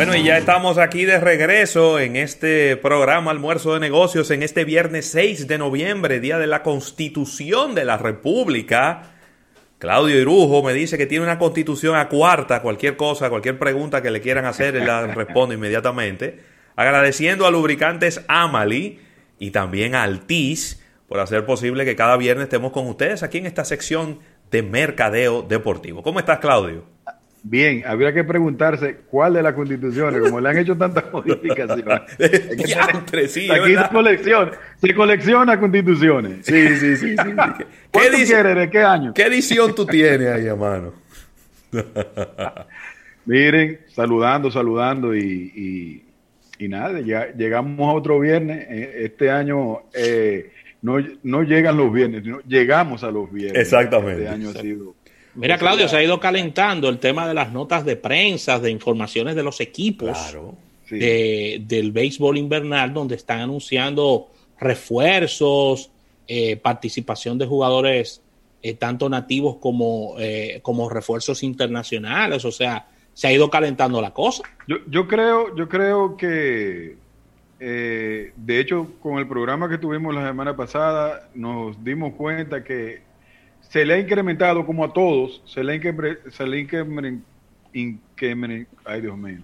Bueno, y ya estamos aquí de regreso en este programa Almuerzo de Negocios en este viernes 6 de noviembre, día de la Constitución de la República. Claudio Irujo me dice que tiene una constitución a cuarta, cualquier cosa, cualquier pregunta que le quieran hacer, él la responde inmediatamente. Agradeciendo a Lubricantes Amali y también a Altis por hacer posible que cada viernes estemos con ustedes aquí en esta sección de mercadeo deportivo. ¿Cómo estás, Claudio? Bien, habría que preguntarse cuál de las constituciones, como le han hecho tantas modificaciones. sí, aquí se colecciona, se colecciona constituciones. Sí, sí, sí. sí. ¿Qué quieres? ¿De qué año? ¿Qué edición tú tienes ahí, hermano? Miren, saludando, saludando y, y, nada, ya llegamos a otro viernes. Eh, este año eh, no, no llegan los viernes, llegamos a los viernes. Exactamente. Este año ha sido Mira, Claudio, se ha ido calentando el tema de las notas de prensa, de informaciones de los equipos del béisbol invernal, donde están anunciando refuerzos, eh, participación de jugadores eh, tanto nativos como, eh, como refuerzos internacionales. O sea, se ha ido calentando la cosa. Yo, yo creo, yo creo que, de hecho, con el programa que tuvimos la semana pasada, nos dimos cuenta que se le ha incrementado, como a todos, se le ha,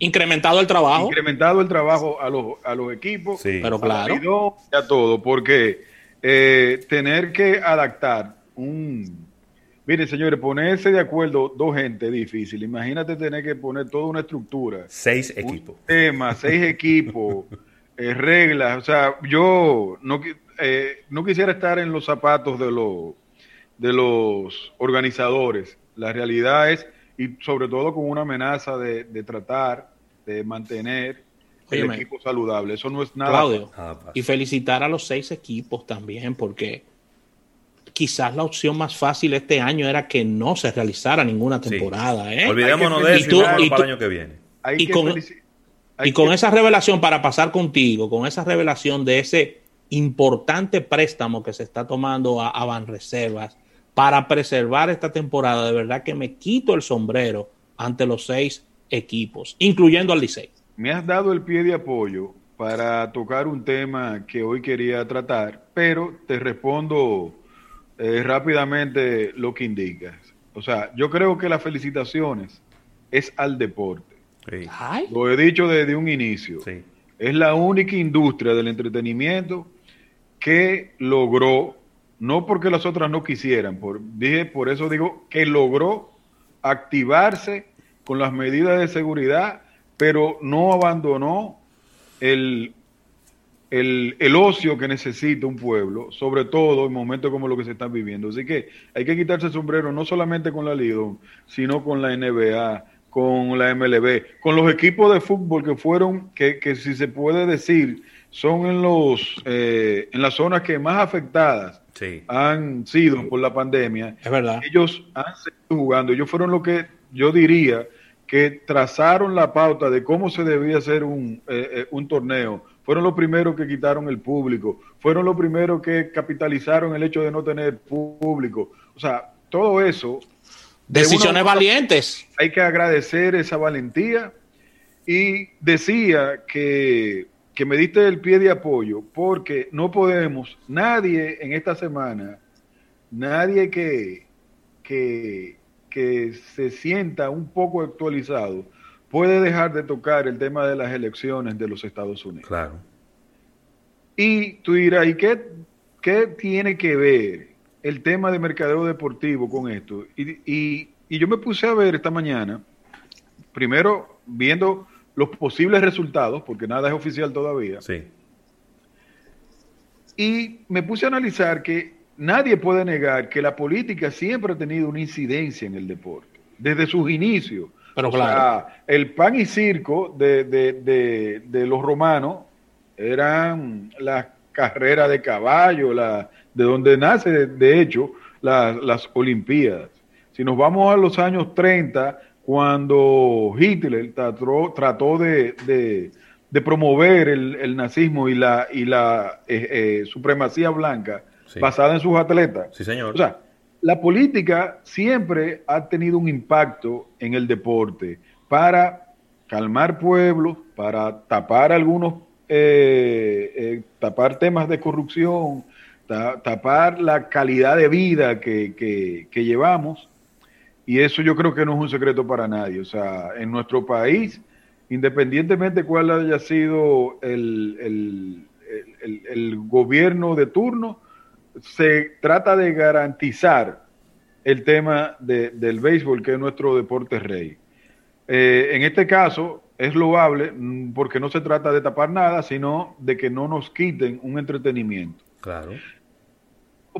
incrementado el trabajo. Incrementado el trabajo a los, a los equipos, sí. pero claro. a todo, porque eh, tener que adaptar un... Mire, señores, ponerse de acuerdo dos gente es difícil. Imagínate tener que poner toda una estructura. Seis equipos. Tema, seis equipos, eh, reglas. O sea, yo no, eh, no quisiera estar en los zapatos de los de los organizadores. La realidad es, y sobre todo con una amenaza de, tratar de mantener el equipo saludable. Eso no es nada. Claudio, y felicitar a los seis equipos también, porque quizás la opción más fácil este año era que no se realizara ninguna temporada. ¿eh? Olvidémonos de eso para el año que viene. y con, y con esa revelación, para pasar contigo, con esa revelación de ese importante préstamo que se está tomando a, a Banreservas, para preservar esta temporada, de verdad que me quito el sombrero ante los seis equipos, incluyendo al Licey. Me has dado el pie de apoyo para tocar un tema que hoy quería tratar, pero te respondo eh, rápidamente lo que indicas. O sea, yo creo que las felicitaciones es al deporte. Lo he dicho desde un inicio. Es la única industria del entretenimiento que logró no porque las otras no quisieran, por, dije, por eso digo que logró activarse con las medidas de seguridad, pero no abandonó el, el, el, ocio que necesita un pueblo, sobre todo en momentos como los que se están viviendo. Así que hay que quitarse el sombrero no solamente con la Lidón, sino con la NBA, con la MLB, con los equipos de fútbol que fueron, que, que si se puede decir, son en, los, eh, en las zonas que más afectadas han sido por la pandemia. Es verdad. Ellos han seguido jugando. Ellos fueron lo que yo diría que trazaron la pauta de cómo se debía hacer un, eh, eh, un torneo. Fueron los primeros que quitaron el público. Fueron los primeros que capitalizaron el hecho de no tener público. O sea, todo eso. Decisiones valientes. Hay que agradecer esa valentía. Y decía que que me diste el pie de apoyo, porque no podemos, nadie en esta semana, nadie que, que, que se sienta un poco actualizado, puede dejar de tocar el tema de las elecciones de los Estados Unidos. Claro. Y tú dirás, ¿y qué, qué tiene que ver el tema de mercadeo deportivo con esto? Y, y, y yo me puse a ver esta mañana, primero viendo los posibles resultados, porque nada es oficial todavía. Sí. Y me puse a analizar que nadie puede negar que la política siempre ha tenido una incidencia en el deporte, desde sus inicios. Pero claro. el pan y circo de, de, de, los romanos eran las carreras de caballo, la, de donde nace, de, hecho, las Olimpiadas. Si nos vamos a los años 30, cuando Hitler trató, trató de, promover el, nazismo y la, y la eh, eh, supremacía blanca basada en sus atletas. Sí, señor. O sea, la política siempre ha tenido un impacto en el deporte para calmar pueblos, para tapar algunos, eh, eh, tapar temas de corrupción, tapar la calidad de vida que, llevamos. Y eso yo creo que no es un secreto para nadie. O sea, en nuestro país, independientemente cuál haya sido el, el, gobierno de turno, se trata de garantizar el tema del béisbol, que es nuestro deporte rey. Eh, en este caso, es loable mm, porque no se trata de tapar nada, sino de que no nos quiten un entretenimiento. Claro.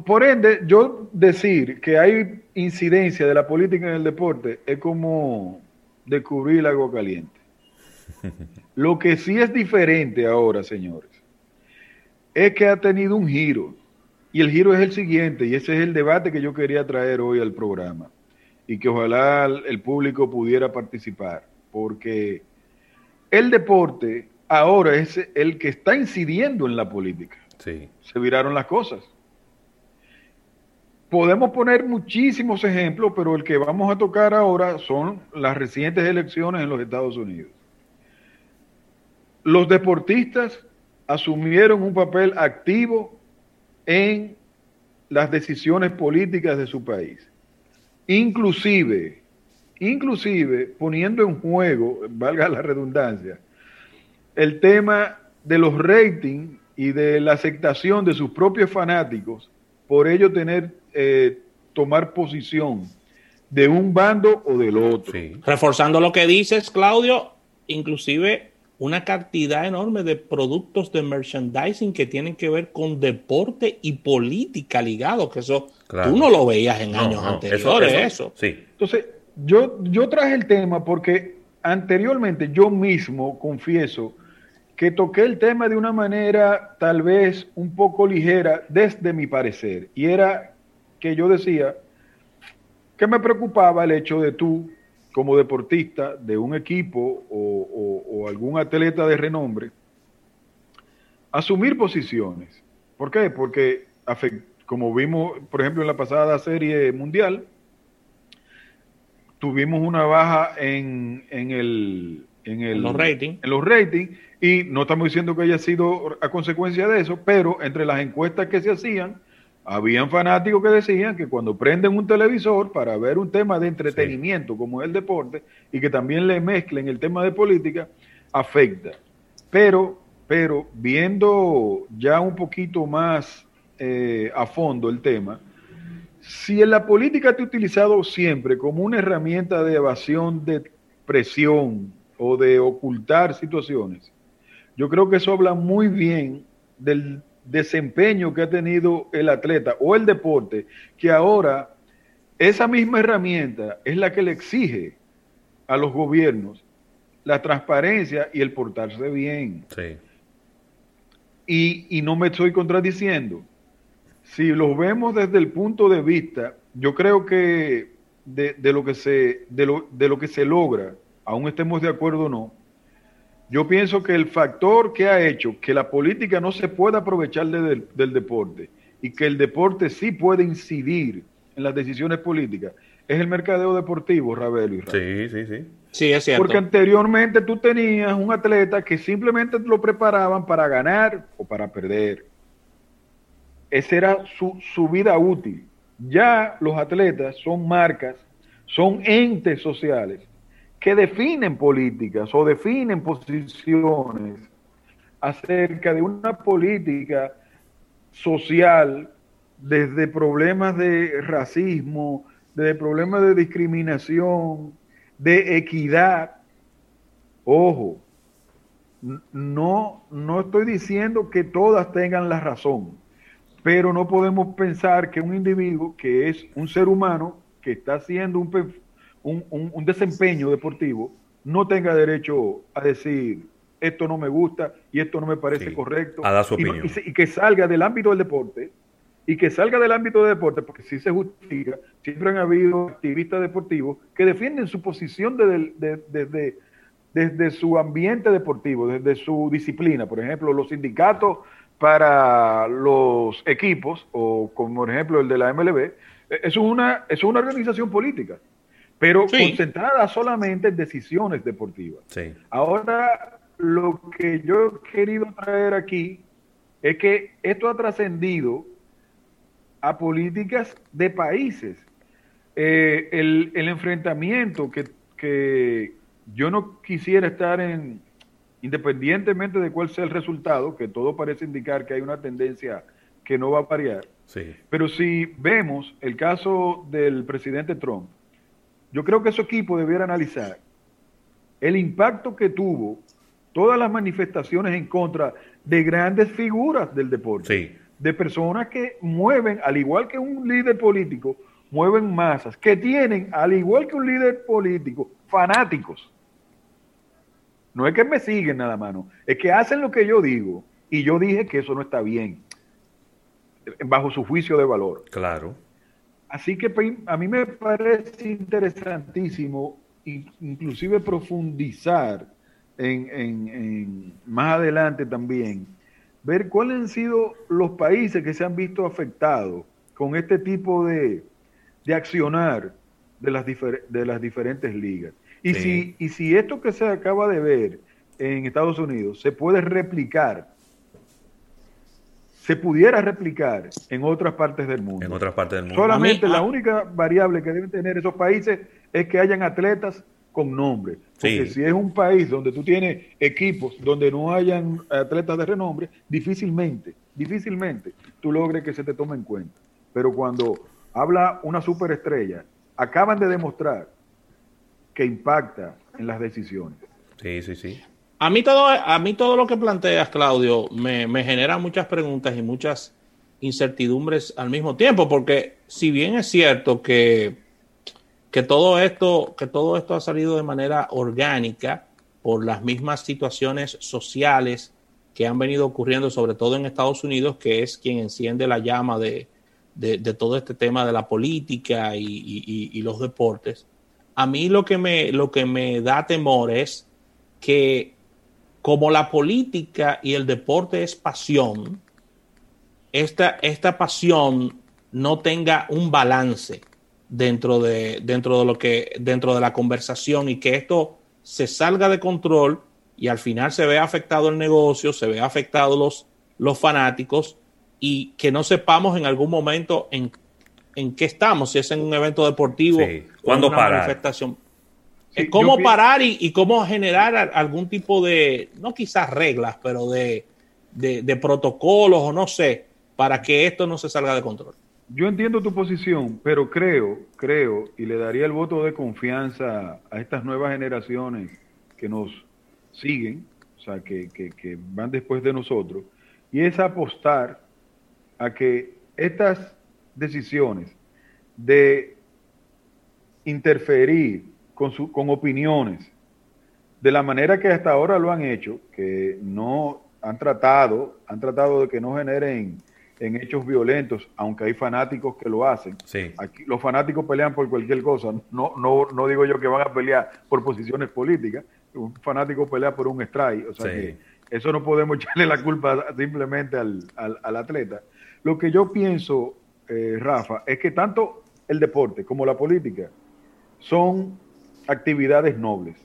Por ende, yo decir que hay incidencia de la política en el deporte es como descubrir el agua caliente. Lo que sí es diferente ahora, señores, es que ha tenido un giro. Y el giro es el siguiente, y ese es el debate que yo quería traer hoy al programa. Y que ojalá el público pudiera participar. Porque el deporte ahora es el que está incidiendo en la política. Sí. Se viraron las cosas. Podemos poner muchísimos ejemplos, pero el que vamos a tocar ahora son las recientes elecciones en los Estados Unidos. Los deportistas asumieron un papel activo en las decisiones políticas de su país. Inclusive, inclusive poniendo en juego, valga la redundancia, el tema de los ratings y de la aceptación de sus propios fanáticos por ello tener, eh, tomar posición de un bando o del otro. Reforzando lo que dices, Claudio, inclusive una cantidad enorme de productos de merchandising que tienen que ver con deporte y política ligados, que eso tú no lo veías en años anteriores, eso, Sí. Entonces, yo, yo traje el tema porque anteriormente yo mismo confieso que toqué el tema de una manera tal vez un poco ligera desde mi parecer, y era que yo decía que me preocupaba el hecho de tú como deportista de un equipo o, algún atleta de renombre, asumir posiciones. ¿Por qué? Porque, como vimos, por ejemplo, en la pasada serie mundial, tuvimos una baja en, en, el, en, el, los ratings. En los ratings, y no estamos diciendo que haya sido a consecuencia de eso, pero entre las encuestas que se hacían, habían fanáticos que decían que cuando prenden un televisor para ver un tema de entretenimiento como es el deporte y que también le mezclen el tema de política, afecta. Pero, pero viendo ya un poquito más eh, a fondo el tema, si en la política te ha utilizado siempre como una herramienta de evasión de presión o de ocultar situaciones, yo creo que eso habla muy bien del desempeño que ha tenido el atleta o el deporte, que ahora esa misma herramienta es la que le exige a los gobiernos la transparencia y el portarse bien. Y, no me estoy contradiciendo. Si lo vemos desde el punto de vista, yo creo que de, de lo, que se, de, lo, de lo que se logra, aún estemos de acuerdo o no, yo pienso que el factor que ha hecho que la política no se pueda aprovechar del, deporte y que el deporte sí puede incidir en las decisiones políticas es el mercadeo deportivo, Ravelo Sí, sí, sí. Sí, es cierto. Porque anteriormente tú tenías un atleta que simplemente lo preparaban para ganar o para perder. Esa era su, su vida útil. Ya los atletas son marcas, son entes sociales que definen políticas o definen posiciones acerca de una política social desde problemas de racismo, desde problemas de discriminación, de equidad. Ojo, no, no estoy diciendo que todas tengan la razón, pero no podemos pensar que un individuo que es un ser humano que está haciendo un, un, desempeño deportivo no tenga derecho a decir esto no me gusta y esto no me parece correcto. A dar su opinión. Y, que salga del ámbito del deporte y que salga del ámbito del deporte, porque si se justifica, siempre han habido activistas deportivos que defienden su posición desde, desde su ambiente deportivo, desde su disciplina. Por ejemplo, los sindicatos para los equipos, o como por ejemplo el de la MLB, eso es una, eso es una organización política pero concentrada solamente en decisiones deportivas. Ahora, lo que yo he querido traer aquí es que esto ha trascendido a políticas de países. Eh, el, enfrentamiento que, que yo no quisiera estar en, independientemente de cuál sea el resultado, que todo parece indicar que hay una tendencia que no va a variar, pero si vemos el caso del presidente Trump, yo creo que su equipo debiera analizar el impacto que tuvo todas las manifestaciones en contra de grandes figuras del deporte, de personas que mueven, al igual que un líder político, mueven masas, que tienen, al igual que un líder político, fanáticos. No es que me siguen nada más, es que hacen lo que yo digo y yo dije que eso no está bien bajo su juicio de valor. Claro. Así que a mí me parece interesantísimo inclusive profundizar en, más adelante también, ver cuáles han sido los países que se han visto afectados con este tipo de, de accionar de las, de las diferentes ligas. Y, si, y si esto que se acaba de ver en Estados Unidos se puede replicar se pudiera replicar en otras partes del mundo. En otras partes del mundo. Solamente la única variable que deben tener esos países es que hayan atletas con nombre. Porque si es un país donde tú tienes equipos donde no hayan atletas de renombre, difícilmente, difícilmente tú logres que se te tome en cuenta. Pero cuando habla una superestrella, acaban de demostrar que impacta en las decisiones. Sí, sí, sí. A mí todo, a mí todo lo que planteas, Claudio, me, genera muchas preguntas y muchas incertidumbres al mismo tiempo, porque si bien es cierto que, que todo esto, que todo esto ha salido de manera orgánica por las mismas situaciones sociales que han venido ocurriendo, sobre todo en Estados Unidos, que es quien enciende la llama de, todo este tema de la política y, y, los deportes. A mí lo que me, lo que me da temor es que como la política y el deporte es pasión, esta, esta pasión no tenga un balance dentro de, dentro de lo que, dentro de la conversación y que esto se salga de control y al final se vea afectado el negocio, se vea afectado los, los fanáticos y que no sepamos en algún momento en, en qué estamos, si es en un evento deportivo o en una manifestación cómo parar y, cómo generar algún tipo de, no quizás reglas, pero de, protocolos o no sé, para que esto no se salga de control. Yo entiendo tu posición, pero creo, creo, y le daría el voto de confianza a estas nuevas generaciones que nos siguen, o sea, que, que van después de nosotros, y es apostar a que estas decisiones de interferir con, su, con opiniones, de la manera que hasta ahora lo han hecho, que no han tratado, han tratado de que no generen en hechos violentos, aunque hay fanáticos que lo hacen. Aquí, los fanáticos pelean por cualquier cosa. No, no, no digo yo que van a pelear por posiciones políticas. Un fanático pelea por un strike. O sea que eso no podemos echarle la culpa simplemente al, al, atleta. Lo que yo pienso, eh, Rafa, es que tanto el deporte como la política son actividades nobles.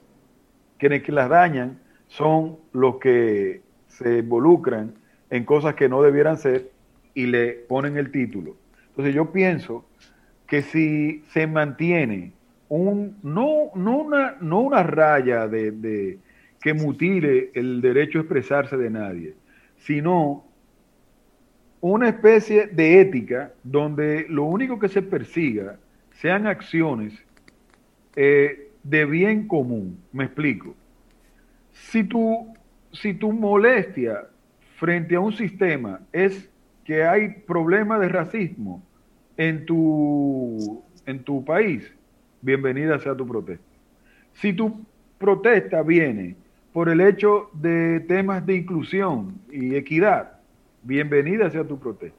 Quienes que las dañan son los que se involucran en cosas que no debieran ser y le ponen el título. Entonces yo pienso que si se mantiene un, no, no, una, no una raya de, que mutile el derecho a expresarse de nadie, sino una especie de ética donde lo único que se persiga sean acciones eh, de bien común. Me explico. Si tu, si tu molestia frente a un sistema es que hay problemas de racismo en tu, en tu país, bienvenida sea tu protesta. Si tu protesta viene por el hecho de temas de inclusión y equidad, bienvenida sea tu protesta.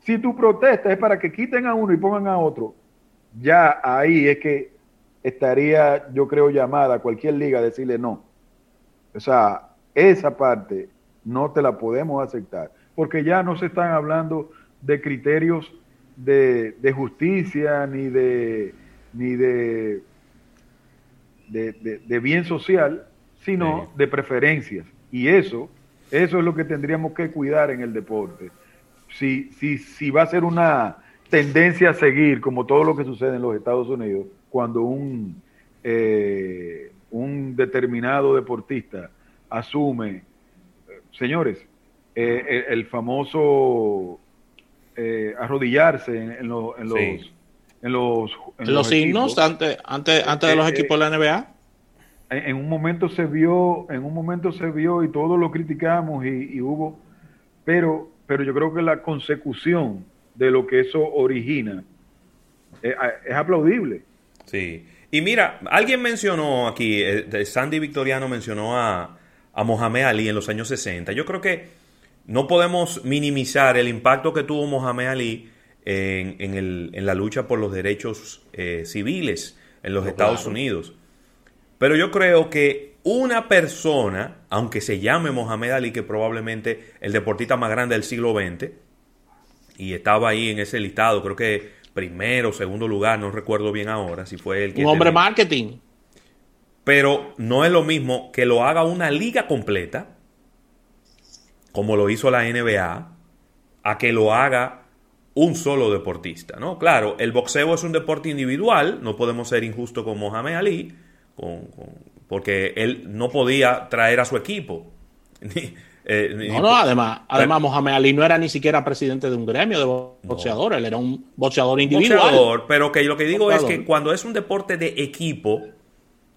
Si tu protesta es para que quiten a uno y pongan a otro, ya ahí es que estaría, yo creo, llamada a cualquier liga a decirle no. O sea, esa parte no te la podemos aceptar, porque ya no se están hablando de criterios de, justicia ni de, ni de de, bien social, sino de preferencias. Y eso, eso es lo que tendríamos que cuidar en el deporte. Si, si, si va a ser una tendencia a seguir, como todo lo que sucede en los Estados Unidos, cuando un, eh, un determinado deportista asume, señores, eh, el, famoso eh, arrodillarse en, los en, los en los, en los, signos antes, antes, antes de los equipos de la NBA. En, un momento se vio, en un momento se vio y todos lo criticamos y, hubo, pero, pero yo creo que la consecución de lo que eso origina es aplaudible. Sí. Y mira, alguien mencionó aquí, eh, Sandy Victoriano mencionó a, a Mohamed Ali en los años 60. Yo creo que no podemos minimizar el impacto que tuvo Mohamed Ali en, en, el, en la lucha por los derechos eh, civiles en los Estados Unidos. Pero yo creo que una persona, aunque se llame Mohamed Ali, que probablemente el deportista más grande del siglo XX, y estaba ahí en ese listado, creo que primero, segundo lugar, no recuerdo bien ahora si fue el que... Un hombre marketing. Pero no es lo mismo que lo haga una liga completa, como lo hizo la NBA, a que lo haga un solo deportista, ¿no? Claro, el boxeo es un deporte individual, no podemos ser injustos con Mohamed Ali, porque él no podía traer a su equipo. Eh, no, no, además, además Mohamed Ali no era ni siquiera presidente de un gremio de boxeadores, él era un boxeador individual. pero que lo que digo es que cuando es un deporte de equipo,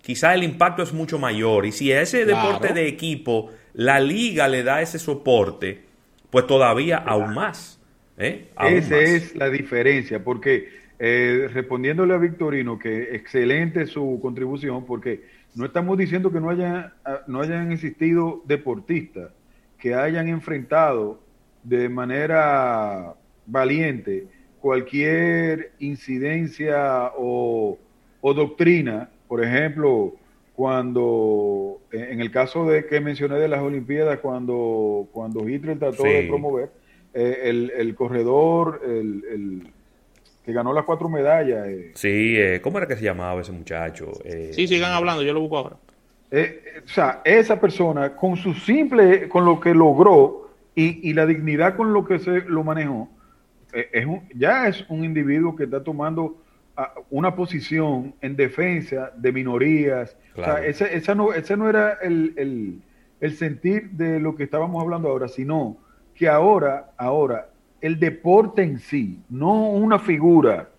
quizá el impacto es mucho mayor. Y si a ese deporte de equipo la liga le da ese soporte, pues todavía aún más. ¿eh? Esa es la diferencia, porque eh, respondiéndole a Victorino, que excelente su contribución, porque no estamos diciendo que no, haya, ah, no hayan existido deportistas que hayan enfrentado de manera valiente cualquier incidencia o, doctrina, por ejemplo, cuando, en el caso de que mencioné de las Olimpiadas, cuando, cuando Hitler trató de promover, eh, el, corredor, el, que ganó las cuatro medallas. Eh. Sí, eh, ¿cómo era que se llamaba ese muchacho? sí, sigan hablando, yo lo busco ahora. Eh, o sea, esa persona con su simple, con lo que logró y, la dignidad con lo que se lo manejó, eh, es ya es un individuo que está tomando ah, una posición en defensa de minorías. O sea, ese, esa no, ese no era el, sentir de lo que estábamos hablando ahora, sino que ahora, ahora, el deporte en sí, no una figura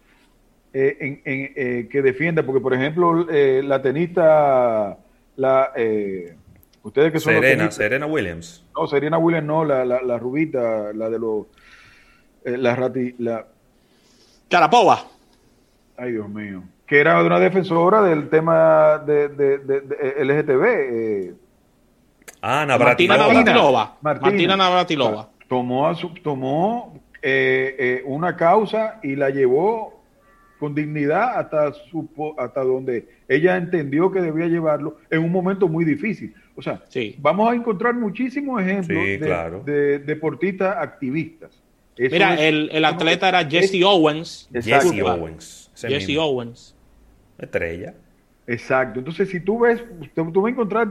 eh, que defienda, porque por ejemplo, la tenista la eh, ustedes que son Serena, Serena Williams. No, Serena Williams no, la, la, la rubita, la de los eh, la rati, la Carapova. Ay, Dios mío. Que era una defensora del tema de, de, de, LGTB. Eh. Ah, Martina Navratilova. Martina, Navratilova. Tomó, tomó eh, una causa y la llevó con dignidad hasta, su, hasta donde ella entendió que debía llevarlo en un momento muy difícil. O sea, vamos a encontrar muchísimos ejemplos de, deportistas activistas. Mira, el, atleta era Jesse Owens. Jesse Owens. Jesse Owens. Estrella. Exacto. Entonces, si tú ves, tú, tú vas a encontrar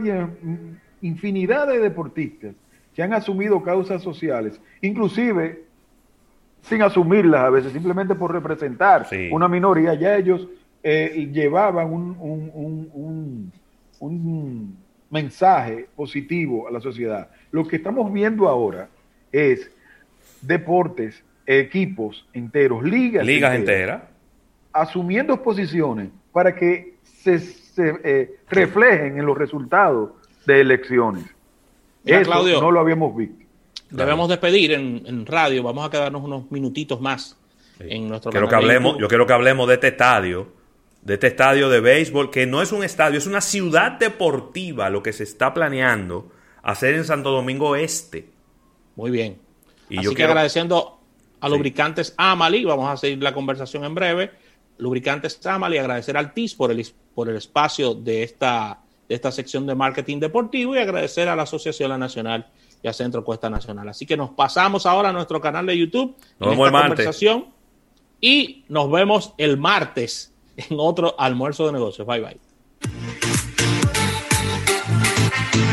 infinidad de deportistas que han asumido causas sociales, inclusive sin asumirlas a veces, simplemente por representar una minoría, ya ellos eh, llevaban un, un, mensaje positivo a la sociedad. Lo que estamos viendo ahora es deportes, equipos enteros, ligas, ligas enteras, asumiendo posiciones para que se, eh, reflejen en los resultados de elecciones. Eso no lo habíamos visto. Debemos despedir en, en, radio, vamos a quedarnos unos minutitos más en nuestro quiero que hablemos, Yo quiero que hablemos de este estadio, de este estadio de béisbol, que no es un estadio, es una ciudad deportiva lo que se está planeando hacer en Santo Domingo Este. Muy bien. Y Así que agradeciendo a Lubricantes Amali, vamos a seguir la conversación en breve. Lubricantes Amali, agradecer al TIS por el, por el espacio de esta, de esta sección de marketing deportivo y agradecer a la Asociación Nacional y a Centro Cuesta Nacional. Así que nos pasamos ahora a nuestro canal de YouTube nos en esta conversación y nos vemos el martes en otro almuerzo de negocios. Bye bye.